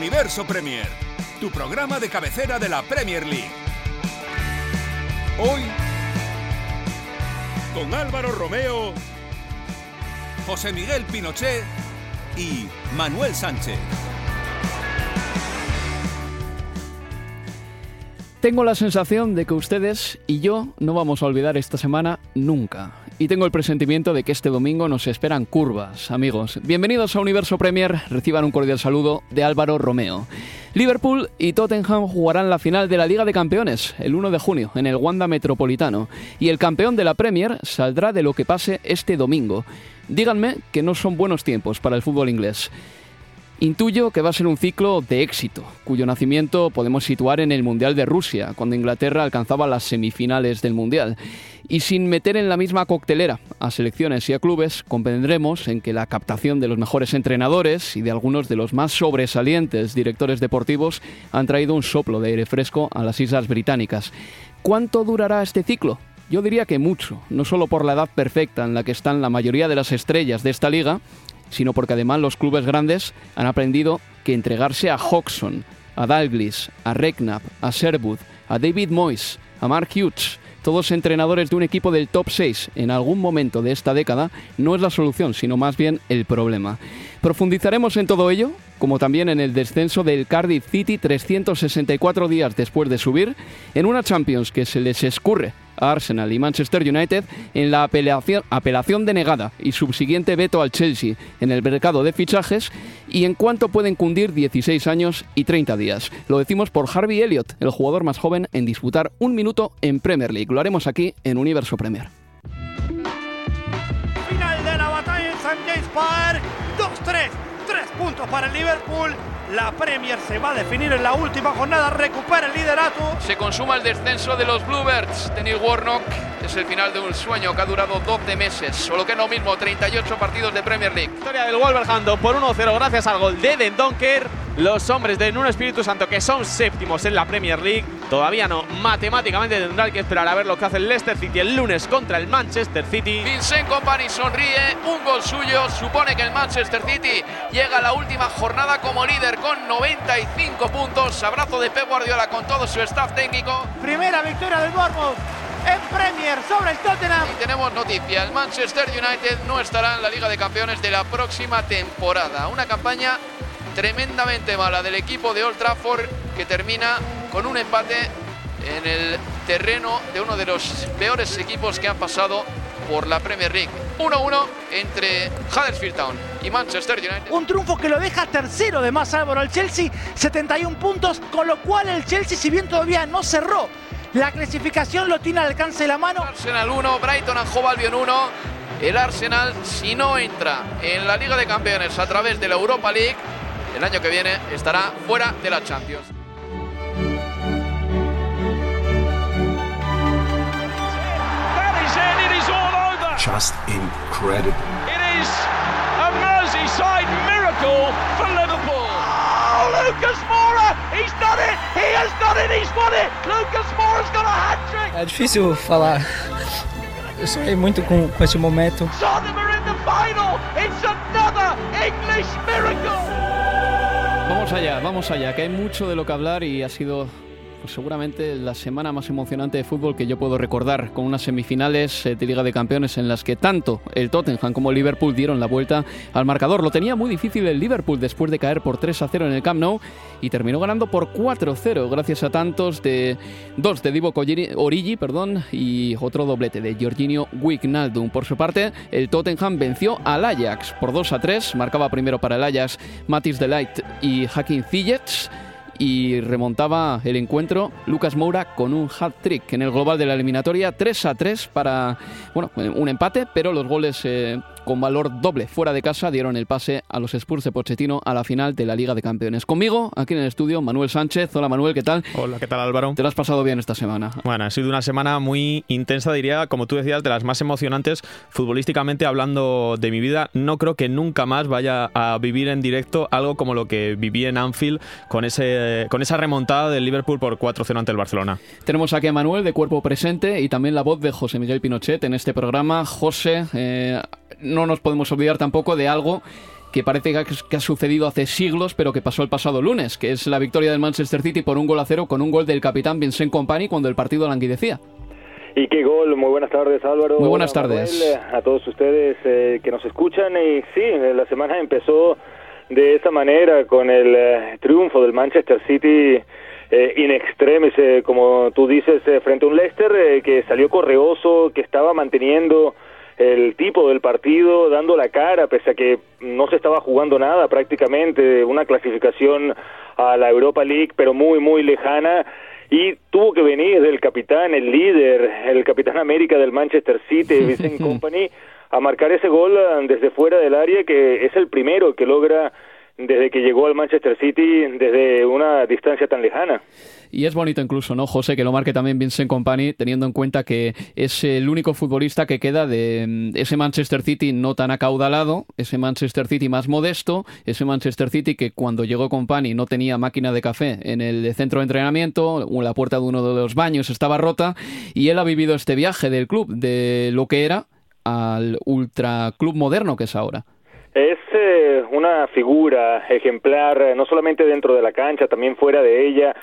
Universo Premier, tu programa de cabecera de la Premier League. Hoy, con Álvaro Romeo, José Miguel Pinochet y Manuel Sánchez. Tengo la sensación de que ustedes y yo no vamos a olvidar esta semana nunca. Y tengo el presentimiento de que este domingo nos esperan curvas, amigos. Bienvenidos a Universo Premier, reciban un cordial saludo de Álvaro Romeo. Liverpool y Tottenham jugarán la final de la Liga de Campeones el 1 de junio en el Wanda Metropolitano y el campeón de la Premier saldrá de lo que pase este domingo. Díganme que no son buenos tiempos para el fútbol inglés. Intuyo que va a ser un ciclo de éxito, cuyo nacimiento podemos situar en el Mundial de Rusia, cuando Inglaterra alcanzaba las semifinales del Mundial. Y sin meter en la misma coctelera a selecciones y a clubes, convendremos en que la captación de los mejores entrenadores y de algunos de los más sobresalientes directores deportivos han traído un soplo de aire fresco a las Islas Británicas. ¿Cuánto durará este ciclo? Yo diría que mucho, no solo por la edad perfecta en la que están la mayoría de las estrellas de esta liga, sino porque además los clubes grandes han aprendido que entregarse a Hodgson, a Dalglish, a Reknap, a Sherwood, a David Moyes, a Mark Hughes, todos entrenadores de un equipo del top 6 en algún momento de esta década, no es la solución, sino más bien el problema. Profundizaremos en todo ello, como también en el descenso del Cardiff City 364 días después de subir, en una Champions que se les escurre Arsenal y Manchester United en la apelación, apelación denegada y subsiguiente veto al Chelsea en el mercado de fichajes y en cuánto pueden cundir 16 años y 30 días. Lo decimos por Harvey Elliott, el jugador más joven en disputar un minuto en Premier League. Lo haremos aquí en Universo Premier. Final de la batalla en St. James Park. 2-3. 3 puntos para el Liverpool. La Premier se va a definir en la última jornada. Recupera el liderato. Se consuma el descenso de los Bluebirds de Neil Warnock. Es el final de un sueño que ha durado 12 meses. Solo que no mismo, 38 partidos de Premier League. Victoria del Wolverhampton por 1-0 gracias al gol de Den Donker. Los hombres de Nuno Espíritu Santo, que son séptimos en la Premier League, todavía no. Matemáticamente tendrán que esperar a ver lo que hace el Leicester City el lunes contra el Manchester City. Vincent Company sonríe, un gol suyo. Supone que el Manchester City llega a la última jornada como líder con 95 puntos. Abrazo de Pep Guardiola con todo su staff técnico. Primera victoria del Bournemouth en Premier sobre el Tottenham. Y tenemos noticia, el Manchester United no estará en la Liga de Campeones de la próxima temporada. Una campaña tremendamente mala del equipo de Old Trafford que termina con un empate en el terreno de uno de los peores equipos que han pasado por la Premier League. 1-1 entre Huddersfield Town y Manchester United. Un triunfo que lo deja tercero de más Álvaro al Chelsea, 71 puntos, con lo cual el Chelsea, si bien todavía no cerró la clasificación, lo tiene al alcance de la mano. Arsenal 1, Brighton and Hove Albion 1. El Arsenal, si no entra en la Liga de Campeones a través de la Europa League, el año que viene estará fuera de la Champions. Just incredible. It is a Merseyside miracle for Liverpool. Oh, Lucas Moura! He's done it! He has done it! He's won it! Lucas Moura's got a hat-trick! É difícil falar. Eu sonhei muito com, com esse momento. Are in the final! It's another English miracle! Vamos allá, vamos allá, que hay mucho de lo que hablar y ha sido seguramente la semana más emocionante de fútbol que yo puedo recordar, con unas semifinales eh, de Liga de Campeones en las que tanto el Tottenham como el Liverpool dieron la vuelta al marcador. Lo tenía muy difícil el Liverpool después de caer por 3 a 0 en el Camp Nou y terminó ganando por 4-0 gracias a tantos de dos de Divo Origi perdón, y otro doblete de Jorginho Wijnaldum. Por su parte, el Tottenham venció al Ajax por 2 a 3, marcaba primero para el Ajax Matis Delight y Hakim Ziyech y remontaba el encuentro Lucas Moura con un hat-trick en el global de la eliminatoria 3 a 3 para bueno, un empate, pero los goles eh, con valor doble fuera de casa dieron el pase a los Spurs de Pochettino a la final de la Liga de Campeones. Conmigo, aquí en el estudio, Manuel Sánchez. Hola Manuel, ¿qué tal? Hola, ¿qué tal Álvaro? ¿Te lo has pasado bien esta semana? Bueno, ha sido una semana muy intensa, diría, como tú decías, de las más emocionantes futbolísticamente hablando de mi vida. No creo que nunca más vaya a vivir en directo algo como lo que viví en Anfield con, ese, con esa remontada del Liverpool por 4-0 ante el Barcelona. Tenemos aquí a Manuel de cuerpo presente y también la voz de José Miguel Pinochet en este programa. José, eh, no nos podemos olvidar tampoco de algo que parece que ha sucedido hace siglos, pero que pasó el pasado lunes, que es la victoria del Manchester City por un gol a cero con un gol del capitán Vincent Company cuando el partido languidecía. Y qué gol, muy buenas tardes Álvaro. Muy buenas tardes. a todos ustedes eh, que nos escuchan y sí, la semana empezó de esa manera con el eh, triunfo del Manchester City eh, in extremis, como tú dices, frente a un Leicester que salió correoso, que estaba manteniendo el tipo del partido, dando la cara, pese a que no se estaba jugando nada prácticamente, una clasificación a la Europa League, pero muy, muy lejana, y tuvo que venir del capitán, el líder, el capitán América del Manchester City, Vincent Company, a marcar ese gol ah, desde fuera del área, que es el primero que logra desde que llegó al Manchester City desde una distancia tan lejana. Y es bonito incluso, ¿no, José, que lo marque también Vincent Company, teniendo en cuenta que es el único futbolista que queda de mm, ese Manchester City no tan acaudalado, ese Manchester City más modesto, ese Manchester City que cuando llegó Company no tenía máquina de café en el centro de entrenamiento, la puerta de uno de los baños estaba rota, y él ha vivido este viaje del club, de lo que era al ultra club moderno que es ahora. Es eh, una figura ejemplar, eh, no solamente dentro de la cancha, también fuera de ella.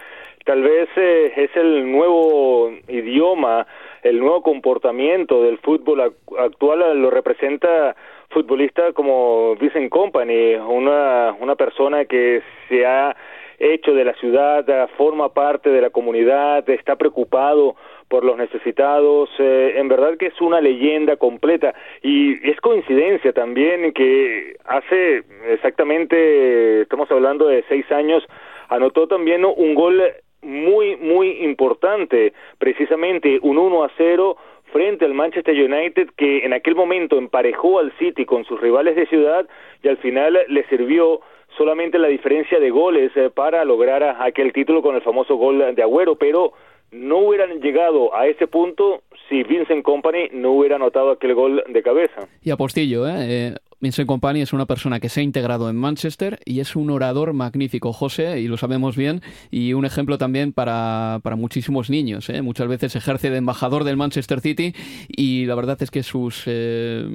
Tal vez eh, es el nuevo idioma, el nuevo comportamiento del fútbol actual, lo representa futbolista como Vincent Company, una, una persona que se ha hecho de la ciudad, forma parte de la comunidad, está preocupado por los necesitados, eh, en verdad que es una leyenda completa. Y es coincidencia también que hace exactamente, estamos hablando de seis años, anotó también un gol muy, muy importante, precisamente un 1 a 0 frente al Manchester United que en aquel momento emparejó al City con sus rivales de ciudad y al final le sirvió solamente la diferencia de goles eh, para lograr aquel título con el famoso gol de Agüero, pero no hubieran llegado a ese punto si Vincent Company no hubiera anotado aquel gol de cabeza. Y apostillo, ¿eh? eh Vincent Company es una persona que se ha integrado en Manchester y es un orador magnífico, José, y lo sabemos bien, y un ejemplo también para, para muchísimos niños. ¿eh? Muchas veces ejerce de embajador del Manchester City y la verdad es que sus eh,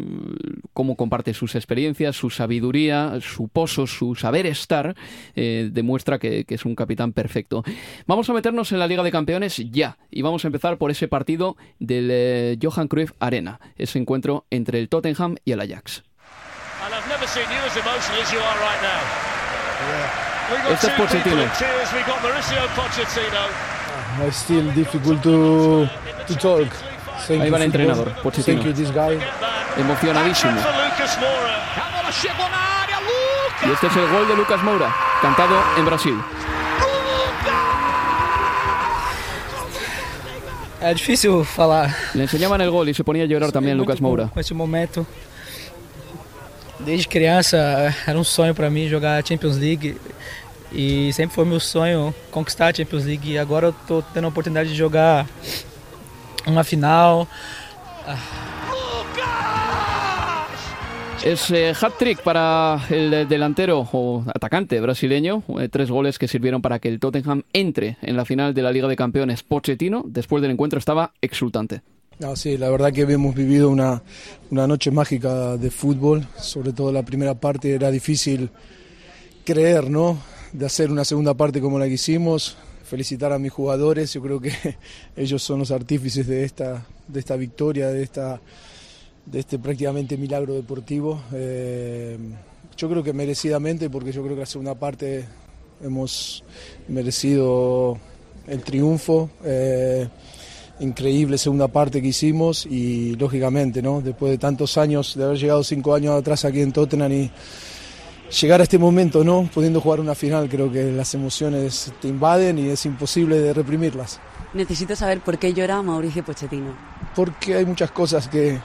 cómo comparte sus experiencias, su sabiduría, su pozo, su saber estar, eh, demuestra que, que, es un capitán perfecto. Vamos a meternos en la Liga de Campeones ya, y vamos a empezar por ese partido del Johan Cruyff Arena, ese encuentro entre el Tottenham y el Ajax. Never seen you as emotional as you are right now. Yeah. Este es Pochettino. We've got Mauricio Pochettino. Uh, it's still difficult to, to talk. Thank Ahí va el entrenador, Pochettino. Thank you, this guy. Emocionadísimo. Y este es el gol de Lucas Moura, cantado en Brasil. É difícil falar. Le enseñaban el gol y se ponía a llorar también Lucas Moura. Com esse momento, Desde criança era um sonho para mim jogar Champions League e sempre foi meu sonho conquistar a Champions League. E agora eu estou tendo a oportunidade de jogar uma final. Es eh, hat-trick para el delantero o atacante brasileño, eh, tres goles que sirvieron para que el Tottenham entre en la final de la Liga de Campeones. Pochettino, después del encuentro, estaba exultante. Sí, la verdad que hemos vivido una, una noche mágica de fútbol, sobre todo la primera parte era difícil creer, ¿no? De hacer una segunda parte como la que hicimos, felicitar a mis jugadores, yo creo que ellos son los artífices de esta, de esta victoria, de, esta, de este prácticamente milagro deportivo. Eh, yo creo que merecidamente, porque yo creo que la segunda parte hemos merecido el triunfo. Eh, increíble segunda parte que hicimos y lógicamente, ¿no? Después de tantos años, de haber llegado cinco años atrás aquí en Tottenham y llegar a este momento, ¿no? Pudiendo jugar una final, creo que las emociones te invaden y es imposible de reprimirlas. Necesito saber por qué llora Mauricio Pochettino. Porque hay muchas cosas que,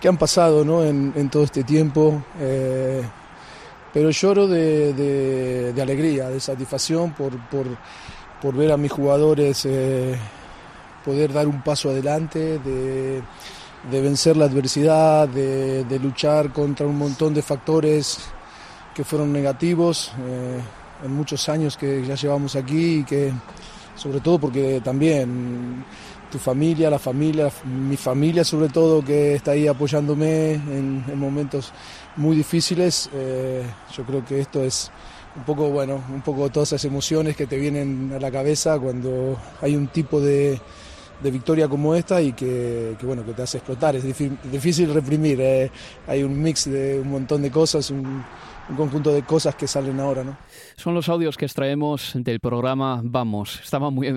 que han pasado, ¿no? En, todo este tiempo. Eh, pero lloro de, de, alegría, de satisfacción por, por, por, ver a mis jugadores eh, poder dar un paso adelante, de, vencer la adversidad, de, luchar contra un montón de factores que fueron negativos eh, en muchos años que ya llevamos aquí y que sobre todo porque también tu familia, la familia, mi familia sobre todo que está ahí apoyándome en, momentos muy difíciles, eh, yo creo que esto es un poco, bueno, un poco todas esas emociones que te vienen a la cabeza cuando hay un tipo de, de victoria como esta y que, bueno, que te hace explotar. Es difícil, reprimir, eh. hay un mix de un montón de cosas, un, un conjunto de cosas que salen ahora, ¿no? Son los audios que extraemos del programa Vamos. Estaba muy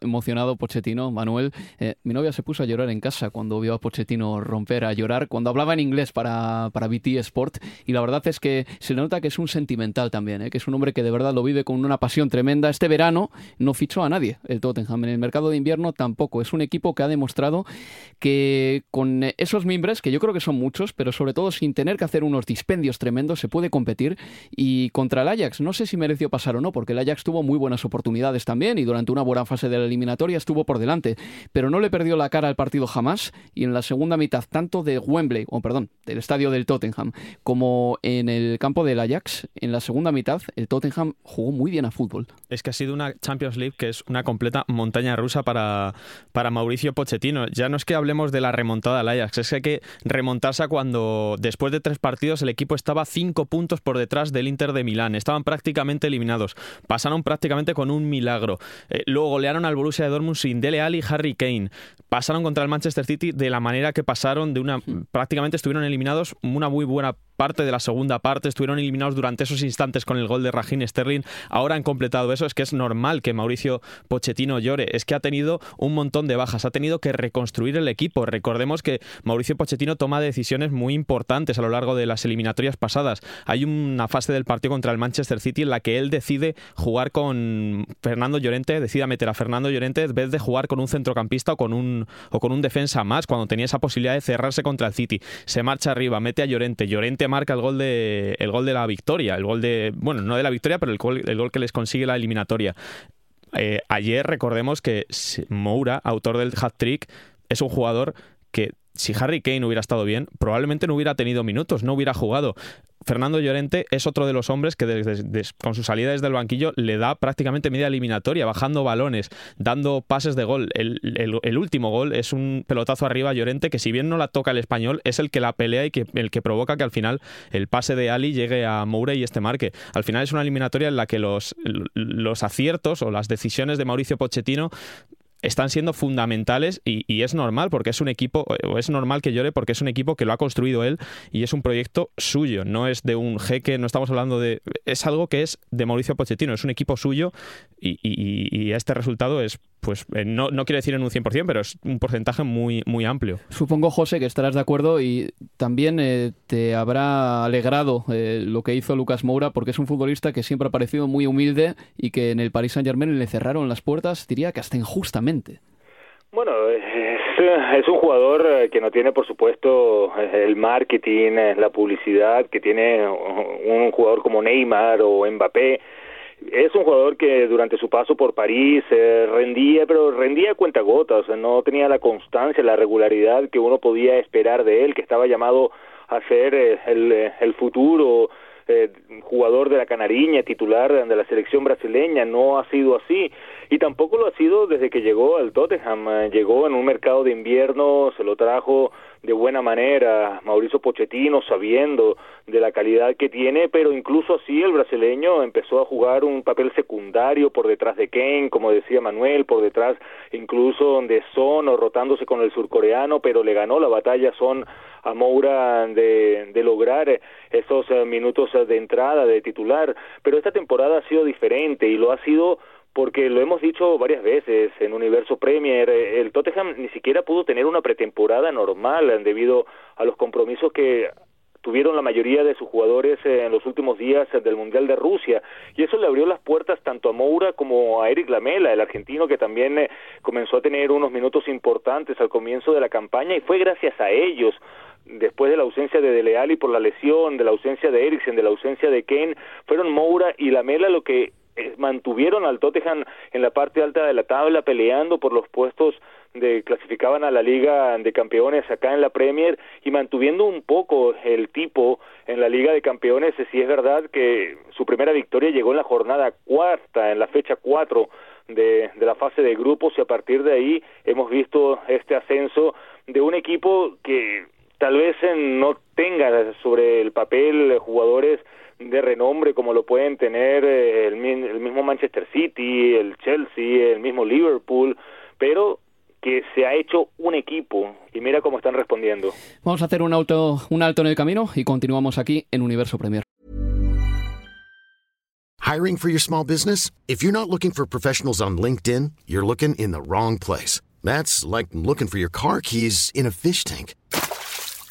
emocionado Pochettino, Manuel. Eh, mi novia se puso a llorar en casa cuando vio a Pochettino romper a llorar, cuando hablaba en inglés para, para BT Sport. Y la verdad es que se nota que es un sentimental también, ¿eh? que es un hombre que de verdad lo vive con una pasión tremenda. Este verano no fichó a nadie el Tottenham. En el mercado de invierno tampoco. Es un equipo que ha demostrado que con esos mimbres, que yo creo que son muchos, pero sobre todo sin tener que hacer unos dispendios tremendos, se puede competir y contra el Ajax, no sé si mereció pasar o no, porque el Ajax tuvo muy buenas oportunidades también y durante una buena fase de la eliminatoria estuvo por delante, pero no le perdió la cara al partido jamás y en la segunda mitad, tanto de Wembley, o perdón, del estadio del Tottenham, como en el campo del Ajax, en la segunda mitad el Tottenham jugó muy bien a fútbol. Es que ha sido una Champions League que es una completa montaña rusa para, para Mauricio Pochettino. Ya no es que hablemos de la remontada al Ajax, es que hay que remontarse a cuando después de tres partidos el equipo estaba cinco puntos por detrás del Inter de Milán. Estaban prácticamente eliminados. Pasaron prácticamente con un milagro. Eh, luego golearon al Borussia de Dortmund sin Dele Alli y Harry Kane. Pasaron contra el Manchester City de la manera que pasaron, de una prácticamente estuvieron eliminados una muy buena parte de la segunda parte, estuvieron eliminados durante esos instantes con el gol de Raheem Sterling. Ahora han completado eso, es que es normal que Mauricio Pochettino llore, es que ha tenido un montón de bajas, ha tenido que reconstruir el equipo. Recordemos que Mauricio Pochettino toma decisiones muy importantes a lo largo de las eliminatorias pasadas. Hay una fase del partido contra el Manchester City en la que él decide jugar con Fernando Llorente, decide meter a Fernando Llorente en vez de jugar con un centrocampista o con un, o con un defensa más, cuando tenía esa posibilidad de cerrarse contra el City. Se marcha arriba, mete a Llorente, Llorente marca el gol de, el gol de la victoria, el gol de, bueno, no de la victoria, pero el gol, el gol que les consigue la eliminatoria. Eh, ayer recordemos que Moura, autor del hat-trick, es un jugador que si Harry Kane hubiera estado bien, probablemente no hubiera tenido minutos, no hubiera jugado. Fernando Llorente es otro de los hombres que con su salida desde el banquillo le da prácticamente media eliminatoria, bajando balones, dando pases de gol. El, último gol es un pelotazo arriba a Llorente que si bien no la toca el español, es el que la pelea y que, el que provoca que al final el pase de Ali llegue a Moura y este marque. Al final es una eliminatoria en la que los aciertos o las decisiones de Mauricio Pochettino están siendo fundamentales y, es normal porque es un equipo, o es normal que llore porque es un equipo que lo ha construido él y es un proyecto suyo, no es de un jeque, no estamos hablando de... Es algo que es de Mauricio Pochettino, es un equipo suyo y, este resultado es pues eh, no, no quiero decir en un 100%, pero es un porcentaje muy, muy amplio. Supongo, José, que estarás de acuerdo y también eh, te habrá alegrado eh, lo que hizo Lucas Moura, porque es un futbolista que siempre ha parecido muy humilde y que en el Paris Saint-Germain le cerraron las puertas, diría que hasta injustamente. Bueno, es, es, un jugador que no tiene, por supuesto, el marketing, la publicidad que tiene un jugador como Neymar o Mbappé es un jugador que durante su paso por París eh, rendía, pero rendía a cuentagotas, no tenía la constancia, la regularidad que uno podía esperar de él, que estaba llamado a ser eh, el, eh, el futuro eh, jugador de la Canariña, titular de la selección brasileña, no ha sido así y tampoco lo ha sido desde que llegó al Tottenham, llegó en un mercado de invierno, se lo trajo de buena manera Mauricio Pochettino, sabiendo de la calidad que tiene, pero incluso así el brasileño empezó a jugar un papel secundario por detrás de Kane, como decía Manuel, por detrás incluso de Son o rotándose con el surcoreano, pero le ganó la batalla Son a Moura de, de lograr esos eh, minutos de entrada de titular, pero esta temporada ha sido diferente y lo ha sido porque lo hemos dicho varias veces en Universo Premier, eh, el Tottenham ni siquiera pudo tener una pretemporada normal debido a los compromisos que tuvieron la mayoría de sus jugadores en los últimos días del Mundial de Rusia. Y eso le abrió las puertas tanto a Moura como a Eric Lamela, el argentino que también eh, comenzó a tener unos minutos importantes al comienzo de la campaña y fue gracias a ellos. Después de la ausencia de Dele por la lesión, de la ausencia de Eriksen, de la ausencia de Kane, fueron Moura y Lamela lo que eh, mantuvieron al Tottenham en la parte alta de la tabla peleando por los puestos de clasificaban a la Liga de Campeones acá en la Premier y mantuviendo un poco el tipo en la Liga de Campeones, si es verdad que su primera victoria llegó en la jornada cuarta, en la fecha cuatro de, de la fase de grupos y a partir de ahí hemos visto este ascenso de un equipo que tal vez no tenga sobre el papel jugadores de renombre como lo pueden tener eh, el, mismo Manchester City, el Chelsea, el mismo Liverpool, pero que se ha hecho un equipo y mira cómo están respondiendo. Vamos a hacer un, auto, un alto en el camino y continuamos aquí en Universo Premier. Hiring for your small business? If you're not looking for professionals on LinkedIn, you're looking in the wrong place. That's like looking for your car keys in a fish tank.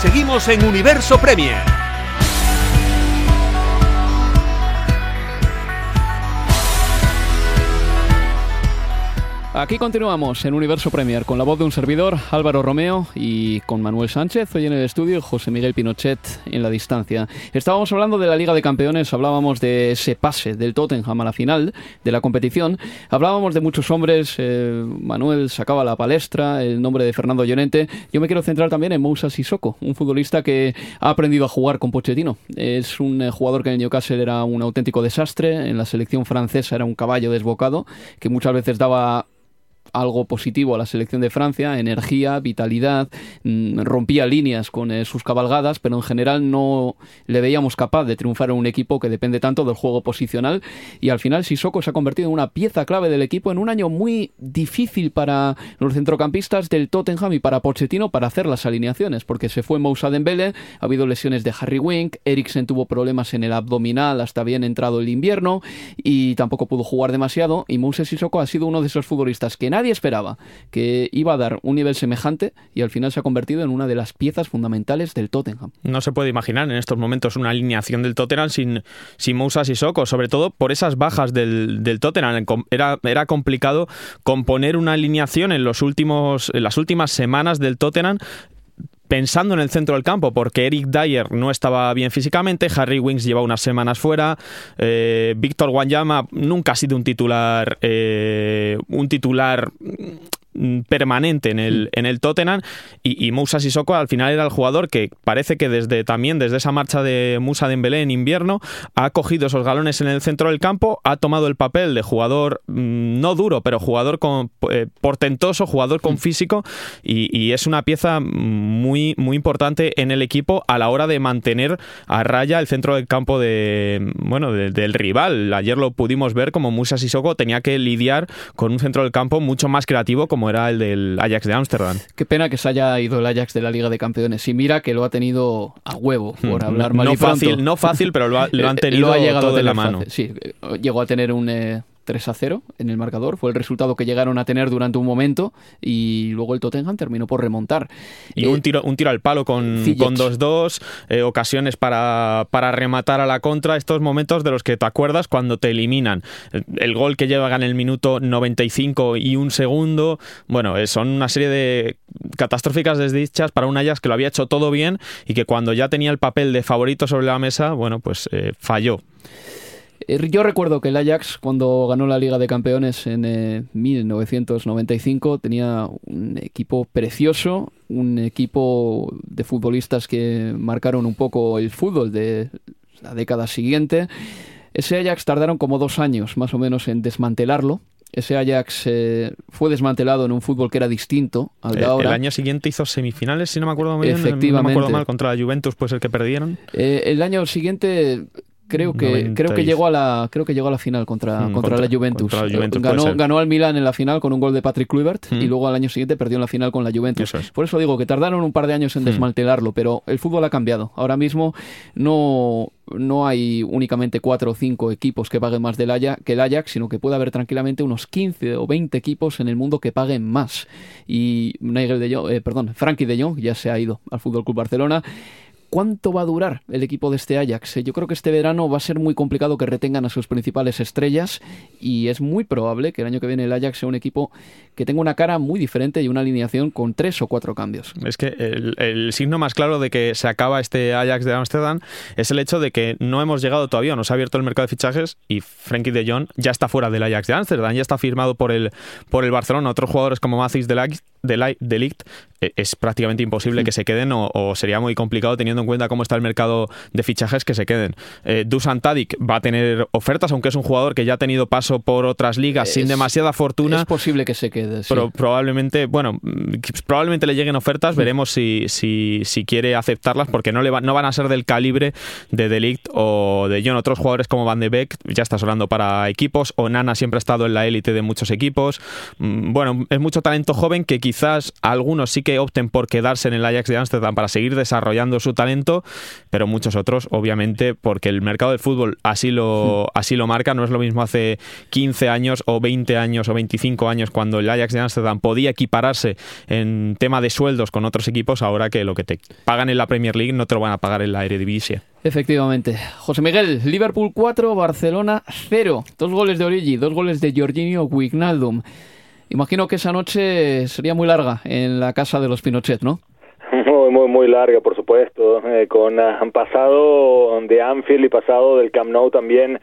Seguimos en Universo Premier. Aquí continuamos en Universo Premier con la voz de un servidor, Álvaro Romeo, y con Manuel Sánchez hoy en el estudio, José Miguel Pinochet en la distancia. Estábamos hablando de la Liga de Campeones, hablábamos de ese pase del Tottenham a la final de la competición, hablábamos de muchos hombres, eh, Manuel sacaba la palestra, el nombre de Fernando Llorente. Yo me quiero centrar también en Moussa Sissoko, un futbolista que ha aprendido a jugar con Pochettino. Es un eh, jugador que en el Newcastle era un auténtico desastre, en la selección francesa era un caballo desbocado, que muchas veces daba algo positivo a la selección de Francia, energía, vitalidad, mm, rompía líneas con eh, sus cabalgadas, pero en general no le veíamos capaz de triunfar en un equipo que depende tanto del juego posicional. Y al final Sissoko se ha convertido en una pieza clave del equipo en un año muy difícil para los centrocampistas del Tottenham y para Pochettino para hacer las alineaciones, porque se fue Moussa Dembele, ha habido lesiones de Harry Wink, Eriksen tuvo problemas en el abdominal hasta bien entrado el invierno y tampoco pudo jugar demasiado y Moussa Sissoko ha sido uno de esos futbolistas que en nadie esperaba, que iba a dar un nivel semejante y al final se ha convertido en una de las piezas fundamentales del Tottenham. No se puede imaginar en estos momentos una alineación del Tottenham sin, sin Moussa Sissoko, sobre todo por esas bajas del, del Tottenham. Era, era complicado componer una alineación en, los últimos, en las últimas semanas del Tottenham pensando en el centro del campo, porque Eric Dyer no estaba bien físicamente, Harry Wings lleva unas semanas fuera, eh, Víctor Wanyama nunca ha sido un titular, eh, un titular permanente en el, en el Tottenham. Y, y, Moussa Sissoko al final era el jugador que parece que desde también desde esa marcha de Moussa Dembélé en invierno ha cogido esos galones en el centro del campo, ha tomado el papel de jugador mm, no duro, pero jugador con, eh, portentoso, jugador con físico y, y, es una pieza muy, muy importante en el equipo a la hora de mantener a raya el centro del campo de, bueno, de, del rival. Ayer lo pudimos ver como Moussa Sissoko tenía que lidiar con un centro del campo mucho más creativo como era el del Ajax de Ámsterdam. Qué pena que se haya ido el Ajax de la Liga de Campeones. Y mira que lo ha tenido a huevo, por hablar mal no y fácil, No fácil, pero lo, ha, lo han tenido lo ha llegado todo en la mano. Fácil. Sí, llegó a tener un... Eh, 3 a 0 en el marcador. Fue el resultado que llegaron a tener durante un momento y luego el Tottenham terminó por remontar. Y eh, un, tiro, un tiro al palo con 2-2, eh, ocasiones para, para rematar a la contra. Estos momentos de los que te acuerdas cuando te eliminan. El, el gol que llevan en el minuto 95 y un segundo. Bueno, eh, son una serie de catastróficas desdichas para un Ajax que lo había hecho todo bien y que cuando ya tenía el papel de favorito sobre la mesa, bueno, pues eh, falló. Yo recuerdo que el Ajax, cuando ganó la Liga de Campeones en eh, 1995, tenía un equipo precioso, un equipo de futbolistas que marcaron un poco el fútbol de la década siguiente. Ese Ajax tardaron como dos años más o menos en desmantelarlo. Ese Ajax eh, fue desmantelado en un fútbol que era distinto al de el, ahora. El año siguiente hizo semifinales, si no me acuerdo muy bien. Efectivamente. No me acuerdo mal, contra la Juventus, pues el que perdieron. Eh, el año siguiente creo que 90 creo que llegó a la creo que llegó a la final contra, Mm, contra, contra- la Juventus, contra la Juventus, ganó ganó al Milan en la final con un gol de Patrick Kluivert Mm. y luego al año siguiente perdió en la final con la Juventus Eso es. por eso digo que tardaron un par de años en Mm. desmantelarlo pero el fútbol ha cambiado ahora mismo no no hay únicamente cuatro o cinco equipos que paguen más del Ajax, que el Ajax, sino que puede haber tranquilamente unos 15 o 20 equipos en el mundo que paguen más. Y Nigel de Jong, eh, perdón, Frankie de Jong ya se ha ido al Fútbol Club Barcelona. ¿Cuánto va a durar el equipo de este Ajax? Eh, Yo creo que este verano va a ser muy complicado que retengan a sus principales estrellas y es muy probable que el año que viene el Ajax sea un equipo que tenga una cara muy diferente y una alineación con tres o cuatro cambios. Es que el, signo más claro de que se acaba este Ajax de Ámsterdam es el hecho de que no hemos llegado todavía, no se ha abierto el mercado de fichajes y Frenkie de Jong ya está fuera del Ajax de Ámsterdam, ya está firmado por el, por el Barcelona. Otros jugadores como Mathis de Ligt eh, es prácticamente imposible que se queden o, o, sería muy complicado teniendo en cuenta cómo está el mercado de fichajes que se queden. Eh, Dusan Tadic va a tener ofertas, aunque es un jugador que ya ha tenido paso por otras ligas Es- sin demasiada fortuna. Es posible que se quede. sí. Pero probablemente, bueno, mm, probablemente le lleguen ofertas, veremos si, si, si quiere aceptarlas, porque no, le va- no van a ser del calibre de Delict o de John. Otros jugadores como Van de Beek, ya está sonando para equipos, o Nana siempre ha estado en la élite de muchos equipos. Mm, Bueno, es mucho talento joven que quizás algunos sí que opten por quedarse en el Ajax de Ámsterdam para seguir desarrollando su talento, pero muchos otros, obviamente, porque el mercado del fútbol así lo, así lo marca. No es lo mismo hace 15 años o 20 años o 25 años cuando el Ajax de Ámsterdam podía equipararse en tema de sueldos con otros equipos, ahora que lo que te pagan en la Premier League no te lo van a pagar en la Eredivisie. Efectivamente. José Miguel, Liverpool 4, Barcelona 0. Dos goles de Origi, dos goles de Jorginho Wijnaldum. Imagino que esa noche sería muy larga en la casa de los Pinochet, ¿no? Muy, muy, muy larga, por supuesto, eh, con ah, pasado de Anfield y pasado del Camp Nou también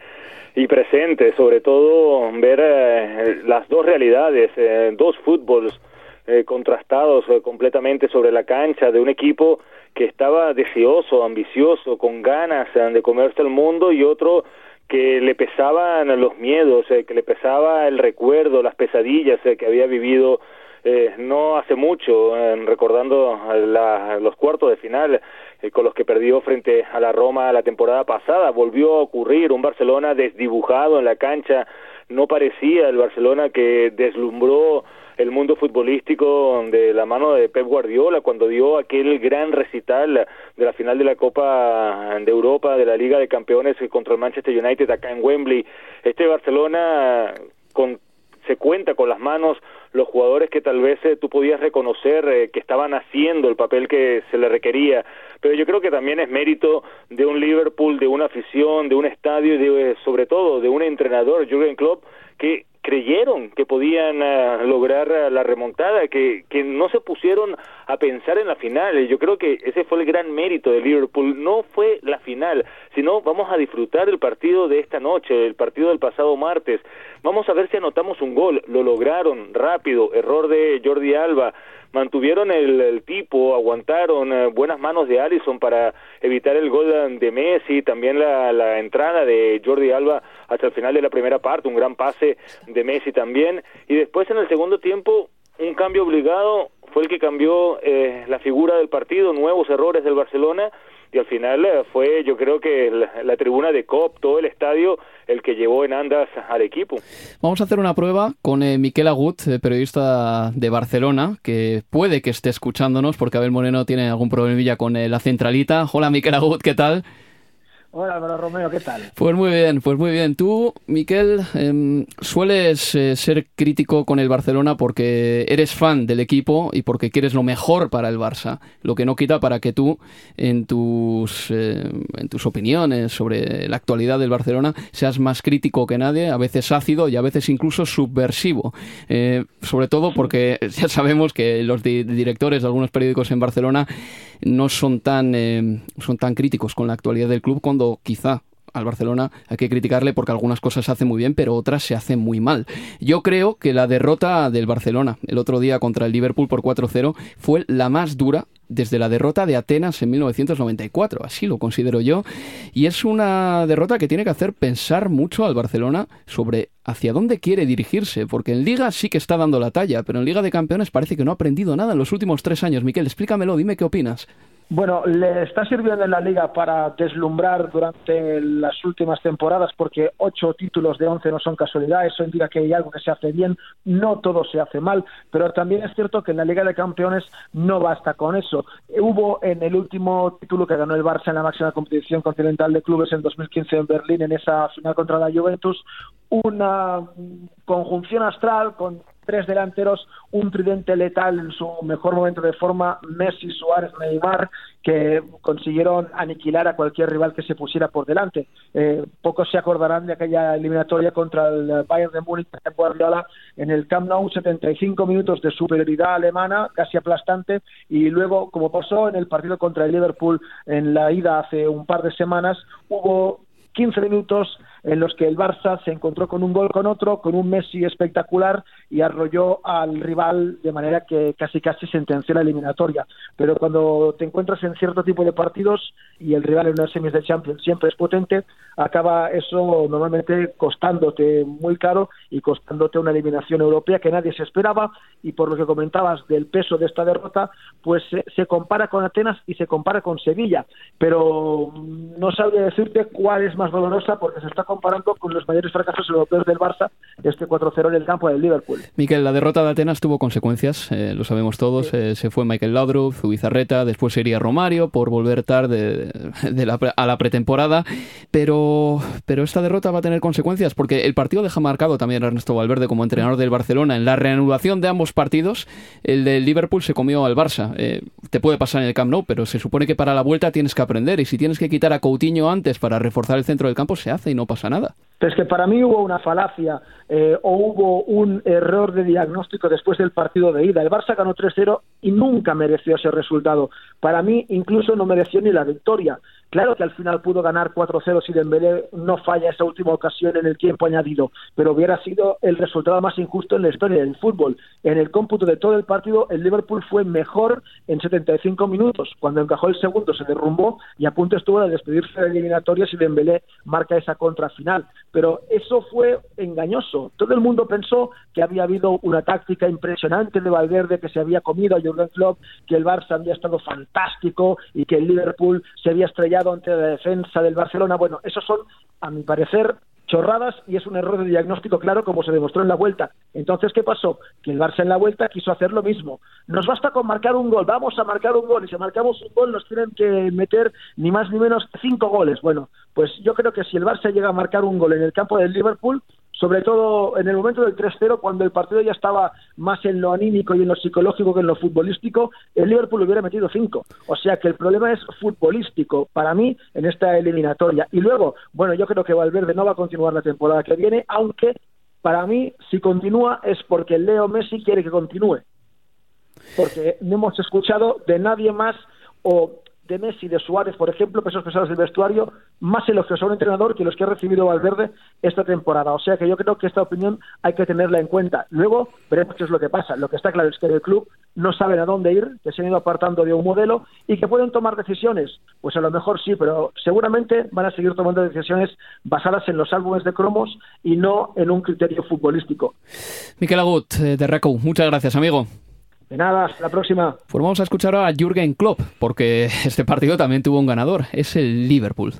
y presente, sobre todo ver eh, las dos realidades, eh, dos fútbols eh, contrastados eh, completamente sobre la cancha de un equipo que estaba deseoso, ambicioso, con ganas de comerse el mundo y otro que le pesaban los miedos, eh, que le pesaba el recuerdo, las pesadillas eh, que había vivido eh, no hace mucho, recordando la- los cuartos de final eh, con los que perdió frente a la Roma la temporada pasada. Volvió a ocurrir un Barcelona desdibujado en la cancha, no parecía el Barcelona que deslumbró el mundo futbolístico de la mano de Pep Guardiola cuando dio aquel gran recital de la final de la Copa de Europa de la Liga de Campeones contra el Manchester United acá en Wembley. Este Barcelona con se cuenta con las manos los jugadores que tal vez tú podías reconocer que estaban haciendo el papel que se le requería pero yo creo que también es mérito de un Liverpool, de una afición, de un estadio y de, sobre todo de un entrenador, Jürgen Klopp, que creyeron que podían uh, lograr uh, la remontada, que, que no se pusieron a pensar en la final. Yo creo que ese fue el gran mérito de Liverpool. No fue la final, sino vamos a disfrutar el partido de esta noche, el partido del pasado martes. Vamos a ver si anotamos un gol. Lo lograron rápido, error de Jordi Alba mantuvieron el, tipo, aguantaron eh, buenas manos de Allison para evitar el gol de Messi, también la, la, entrada de Jordi Alba hasta el final de la primera parte, un gran pase de Messi también, y después en el segundo tiempo un cambio obligado fue el que cambió eh, la figura del partido, nuevos errores del Barcelona, y al final eh, fue yo creo que la, tribuna de COP, todo el estadio, el que llevó en andas al equipo. Vamos a hacer una prueba con eh, Miquel Agut, eh, periodista de Barcelona, que puede que esté escuchándonos porque Abel Moreno tiene algún problemilla con la centralita. Hola Miquel Agut, ¿qué tal? Hola, Romeo, ¿qué tal? Pues muy bien, pues muy bien. Tú, Miquel, em, sueles eh, ser crítico con el Barcelona porque eres fan del equipo y porque quieres lo mejor para el Barça, lo que no quita para que tú, en tus, em, en tus opiniones sobre la actualidad del Barcelona, seas más crítico que nadie, a veces ácido y a veces incluso subversivo. Eh, sobre todo porque ya sabemos que los directores de algunos periódicos en Barcelona no son tan, em, son tan críticos con la actualidad del club cuando quizá al Barcelona hay que criticarle porque algunas cosas se hacen muy bien, pero otras se hacen muy mal. Yo creo que la derrota del Barcelona el otro día contra el Liverpool por 4-0 fue la más dura desde la derrota de Atenas en 1994, así lo considero yo, y es una derrota que tiene que hacer pensar mucho al Barcelona sobre hacia dónde quiere dirigirse, porque en Liga sí que está dando la talla, pero en Liga de Campeones parece que no ha aprendido nada en los últimos tres años. Miquel, explícamelo, dime qué opinas. Bueno, le está sirviendo en la liga para deslumbrar durante las últimas temporadas porque ocho títulos de once no son casualidad, eso indica que hay algo que se hace bien, no todo se hace mal, pero también es cierto que en la Liga de Campeones no basta con eso. Hubo en el último título que ganó el Barça en la máxima competición continental de clubes en 2015 en Berlín, en esa final contra la Juventus, una conjunción astral con tres delanteros, un tridente letal en su mejor momento de forma, Messi, Suárez, Neymar, que consiguieron aniquilar a cualquier rival que se pusiera por delante. Eh, pocos se acordarán de aquella eliminatoria contra el Bayern de Múnich en Guardiola en el Camp Nou, 75 minutos de superioridad alemana, casi aplastante, y luego, como pasó en el partido contra el Liverpool en la ida hace un par de semanas, hubo 15 minutos en los que el Barça se encontró con un gol con otro, con un Messi espectacular y arrolló al rival de manera que casi casi sentenció la eliminatoria. Pero cuando te encuentras en cierto tipo de partidos y el rival en una semis de Champions siempre es potente, acaba eso normalmente costándote muy caro y costándote una eliminación europea que nadie se esperaba y por lo que comentabas del peso de esta derrota, pues se, se compara con Atenas y se compara con Sevilla, pero no sabría decirte cuál es más dolorosa porque se está comparando con los mayores fracasos europeos del Barça, este 4-0 en el campo del Liverpool. Miquel, la derrota de Atenas tuvo consecuencias, eh, lo sabemos todos. Eh, se fue Michael Laudrup, Zubizarreta, después sería Romario por volver tarde de, la, a la pretemporada. Pero, pero esta derrota va a tener consecuencias porque el partido deja marcado también a Ernesto Valverde como entrenador del Barcelona. En la reanudación de ambos partidos, el del Liverpool se comió al Barça. Eh, te puede pasar en el Camp Nou, pero se supone que para la vuelta tienes que aprender. Y si tienes que quitar a Coutinho antes para reforzar el centro del campo, se hace y no pasa nada. Pero es que para mí hubo una falacia eh, o hubo un error de diagnóstico después del partido de ida. El Barça ganó 3-0 y nunca mereció ese resultado. Para mí incluso no mereció ni la victoria. Claro que al final pudo ganar 4-0 si Dembélé no falla esa última ocasión en el tiempo añadido, pero hubiera sido el resultado más injusto en la historia del fútbol. En el cómputo de todo el partido, el Liverpool fue mejor en 75 minutos. Cuando encajó el segundo se derrumbó y a punto estuvo de despedirse de eliminatorias y Dembélé marca esa contra final. Pero eso fue engañoso. Todo el mundo pensó que había habido una táctica impresionante de Valverde, que se había comido a Jurgen Klopp, que el Barça había estado fantástico y que el Liverpool se había estrellado ante la defensa del Barcelona. Bueno, esos son, a mi parecer, chorradas y es un error de diagnóstico claro como se demostró en la vuelta. Entonces, ¿qué pasó? Que el Barça en la vuelta quiso hacer lo mismo. Nos basta con marcar un gol, vamos a marcar un gol y si marcamos un gol nos tienen que meter ni más ni menos cinco goles. Bueno, pues yo creo que si el Barça llega a marcar un gol en el campo del Liverpool, sobre todo en el momento del 3-0, cuando el partido ya estaba más en lo anímico y en lo psicológico que en lo futbolístico, el Liverpool hubiera metido cinco. O sea que el problema es futbolístico para mí en esta eliminatoria. Y luego, bueno, yo creo que Valverde no va a continuar la temporada que viene, aunque para mí, si continúa es porque Leo Messi quiere que continúe. Porque no hemos escuchado de nadie más o de Messi, de Suárez, por ejemplo, pesos pesados del vestuario, más elogios a un entrenador que los que ha recibido Valverde esta temporada. O sea que yo creo que esta opinión hay que tenerla en cuenta. Luego veremos qué es lo que pasa. Lo que está claro es que el club no saben a dónde ir, que se han ido apartando de un modelo y que pueden tomar decisiones. Pues a lo mejor sí, pero seguramente van a seguir tomando decisiones basadas en los álbumes de cromos y no en un criterio futbolístico. Miquel Agut, eh, de RACO, muchas gracias, amigo. De nada, hasta la próxima. Pues vamos a escuchar a Jürgen Klopp, porque este partido también tuvo un ganador, es el Liverpool.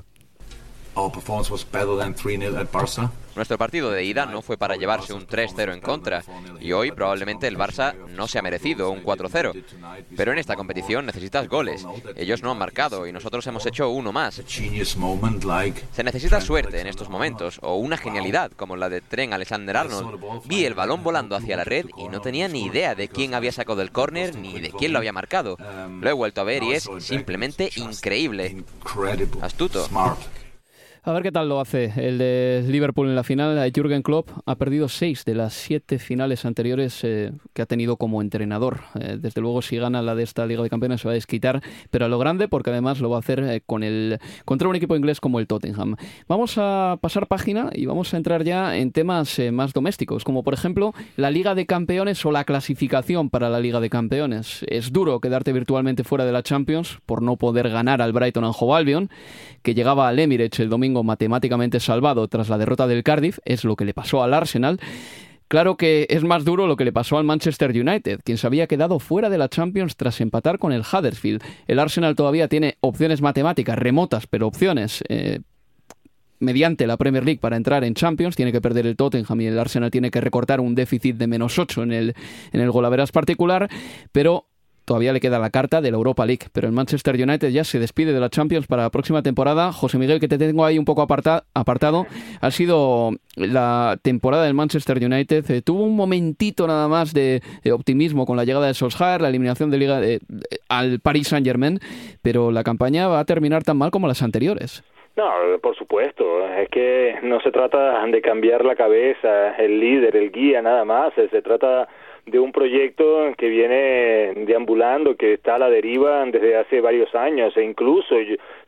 Nuestro partido de ida no fue para llevarse un 3-0 en contra y hoy probablemente el Barça no se ha merecido un 4-0. Pero en esta competición necesitas goles. Ellos no han marcado y nosotros hemos hecho uno más. Se necesita suerte en estos momentos o una genialidad como la de Tren Alexander-Arnold. Vi el balón volando hacia la red y no tenía ni idea de quién había sacado el córner ni de quién lo había marcado. Lo he vuelto a ver y es simplemente increíble. Astuto. A ver qué tal lo hace el de Liverpool en la final. Jürgen Klopp ha perdido seis de las siete finales anteriores eh, que ha tenido como entrenador. Eh, desde luego, si gana la de esta Liga de Campeones se va a desquitar, pero a lo grande, porque además lo va a hacer eh, con el contra un equipo inglés como el Tottenham. Vamos a pasar página y vamos a entrar ya en temas más domésticos, como por ejemplo la Liga de Campeones o la clasificación para la Liga de Campeones. Es duro quedarte virtualmente fuera de la Champions por no poder ganar al Brighton and Hove Albion, que llegaba al Emirates el domingo matemáticamente salvado tras la derrota del Cardiff, es lo que le pasó al Arsenal. Claro que es más duro lo que le pasó al Manchester United, quien se había quedado fuera de la Champions tras empatar con el Huddersfield. El Arsenal todavía tiene opciones matemáticas remotas, pero opciones eh, mediante la Premier League para entrar en Champions. Tiene que perder el Tottenham y el Arsenal tiene que recortar un déficit de menos 8 en el, en el golaveras particular, pero todavía le queda la carta de la Europa League, pero el Manchester United ya se despide de la Champions para la próxima temporada. José Miguel, que te tengo ahí un poco apartado, ha sido la temporada del Manchester United. Eh, tuvo un momentito nada más de, optimismo con la llegada de Solskjaer, la eliminación de Liga al Paris Saint-Germain, pero la campaña va a terminar tan mal como las anteriores. No, por supuesto, es que no se trata de cambiar la cabeza, el líder, el guía, nada más, se trata de un proyecto que viene deambulando, que está a la deriva desde hace varios años e incluso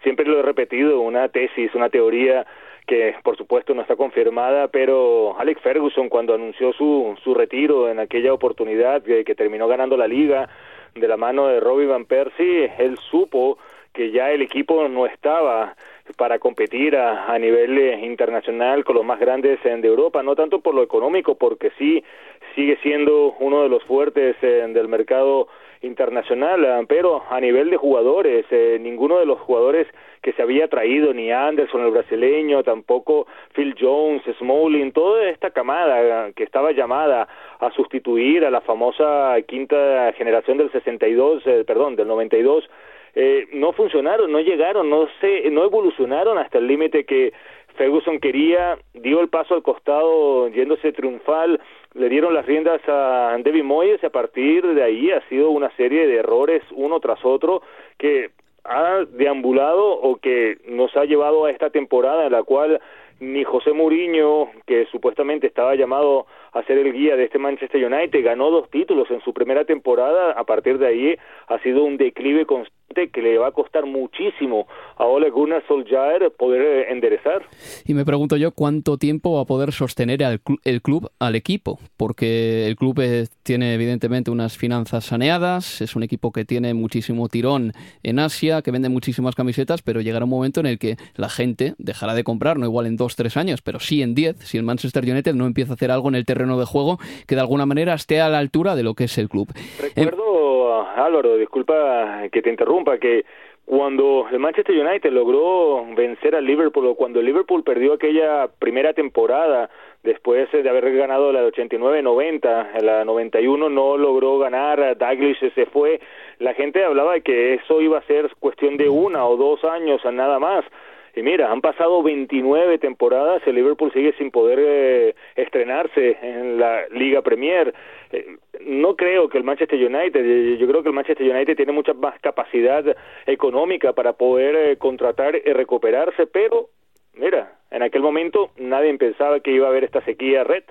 siempre lo he repetido, una tesis, una teoría que por supuesto no está confirmada, pero Alex Ferguson cuando anunció su, su retiro en aquella oportunidad que, que terminó ganando la liga de la mano de Robbie Van Persie, él supo que ya el equipo no estaba para competir a, a nivel eh, internacional con los más grandes de Europa, no tanto por lo económico, porque sí sigue siendo uno de los fuertes eh, del mercado internacional, pero a nivel de jugadores, eh, ninguno de los jugadores que se había traído, ni Anderson el brasileño, tampoco Phil Jones, Smalling, toda esta camada que estaba llamada a sustituir a la famosa quinta generación del 62, eh, perdón, del 92, eh, no funcionaron, no llegaron, no se, no evolucionaron hasta el límite que Ferguson quería, dio el paso al costado yéndose triunfal, le dieron las riendas a David Moyes y a partir de ahí ha sido una serie de errores uno tras otro que ha deambulado o que nos ha llevado a esta temporada en la cual ni José Mourinho, que supuestamente estaba llamado a ser el guía de este Manchester United, ganó dos títulos en su primera temporada, a partir de ahí ha sido un declive constante que le va a costar muchísimo a Ole Gunnar Solskjaer poder eh, enderezar. Y me pregunto yo cuánto tiempo va a poder sostener el club al equipo, porque el club tiene evidentemente unas finanzas saneadas, es un equipo que tiene muchísimo tirón en Asia, que vende muchísimas camisetas, pero llegará un momento en el que la gente dejará de comprar, no igual en dos, tres años, pero sí en diez, si el Manchester United no empieza a hacer algo en el terreno de juego que de alguna manera esté a la altura de lo que es el club. Recuerdo, Álvaro, disculpa que te interrumpa, que cuando el Manchester United logró vencer al Liverpool o cuando el Liverpool perdió aquella primera temporada después de haber ganado la de 89-90, la 91 no logró ganar, Douglas se fue, la gente hablaba de que eso iba a ser cuestión de una o dos años, nada más. Y mira, han pasado 29 temporadas, el Liverpool sigue sin poder eh, posicionarse en la Liga Premier. Eh, no creo que el Manchester United, yo creo que el Manchester United tiene mucha más capacidad económica para poder contratar y recuperarse, pero mira, en aquel momento nadie pensaba que iba a haber esta sequía red.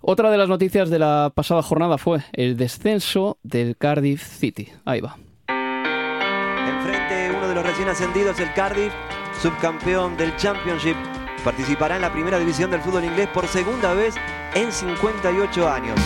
Otra de las noticias de la pasada jornada fue el descenso del Cardiff City. Ahí va. Enfrente uno de los recién ascendidos, el Cardiff, subcampeón del Championship, participará en la primera división del fútbol inglés por segunda vez en 58 años.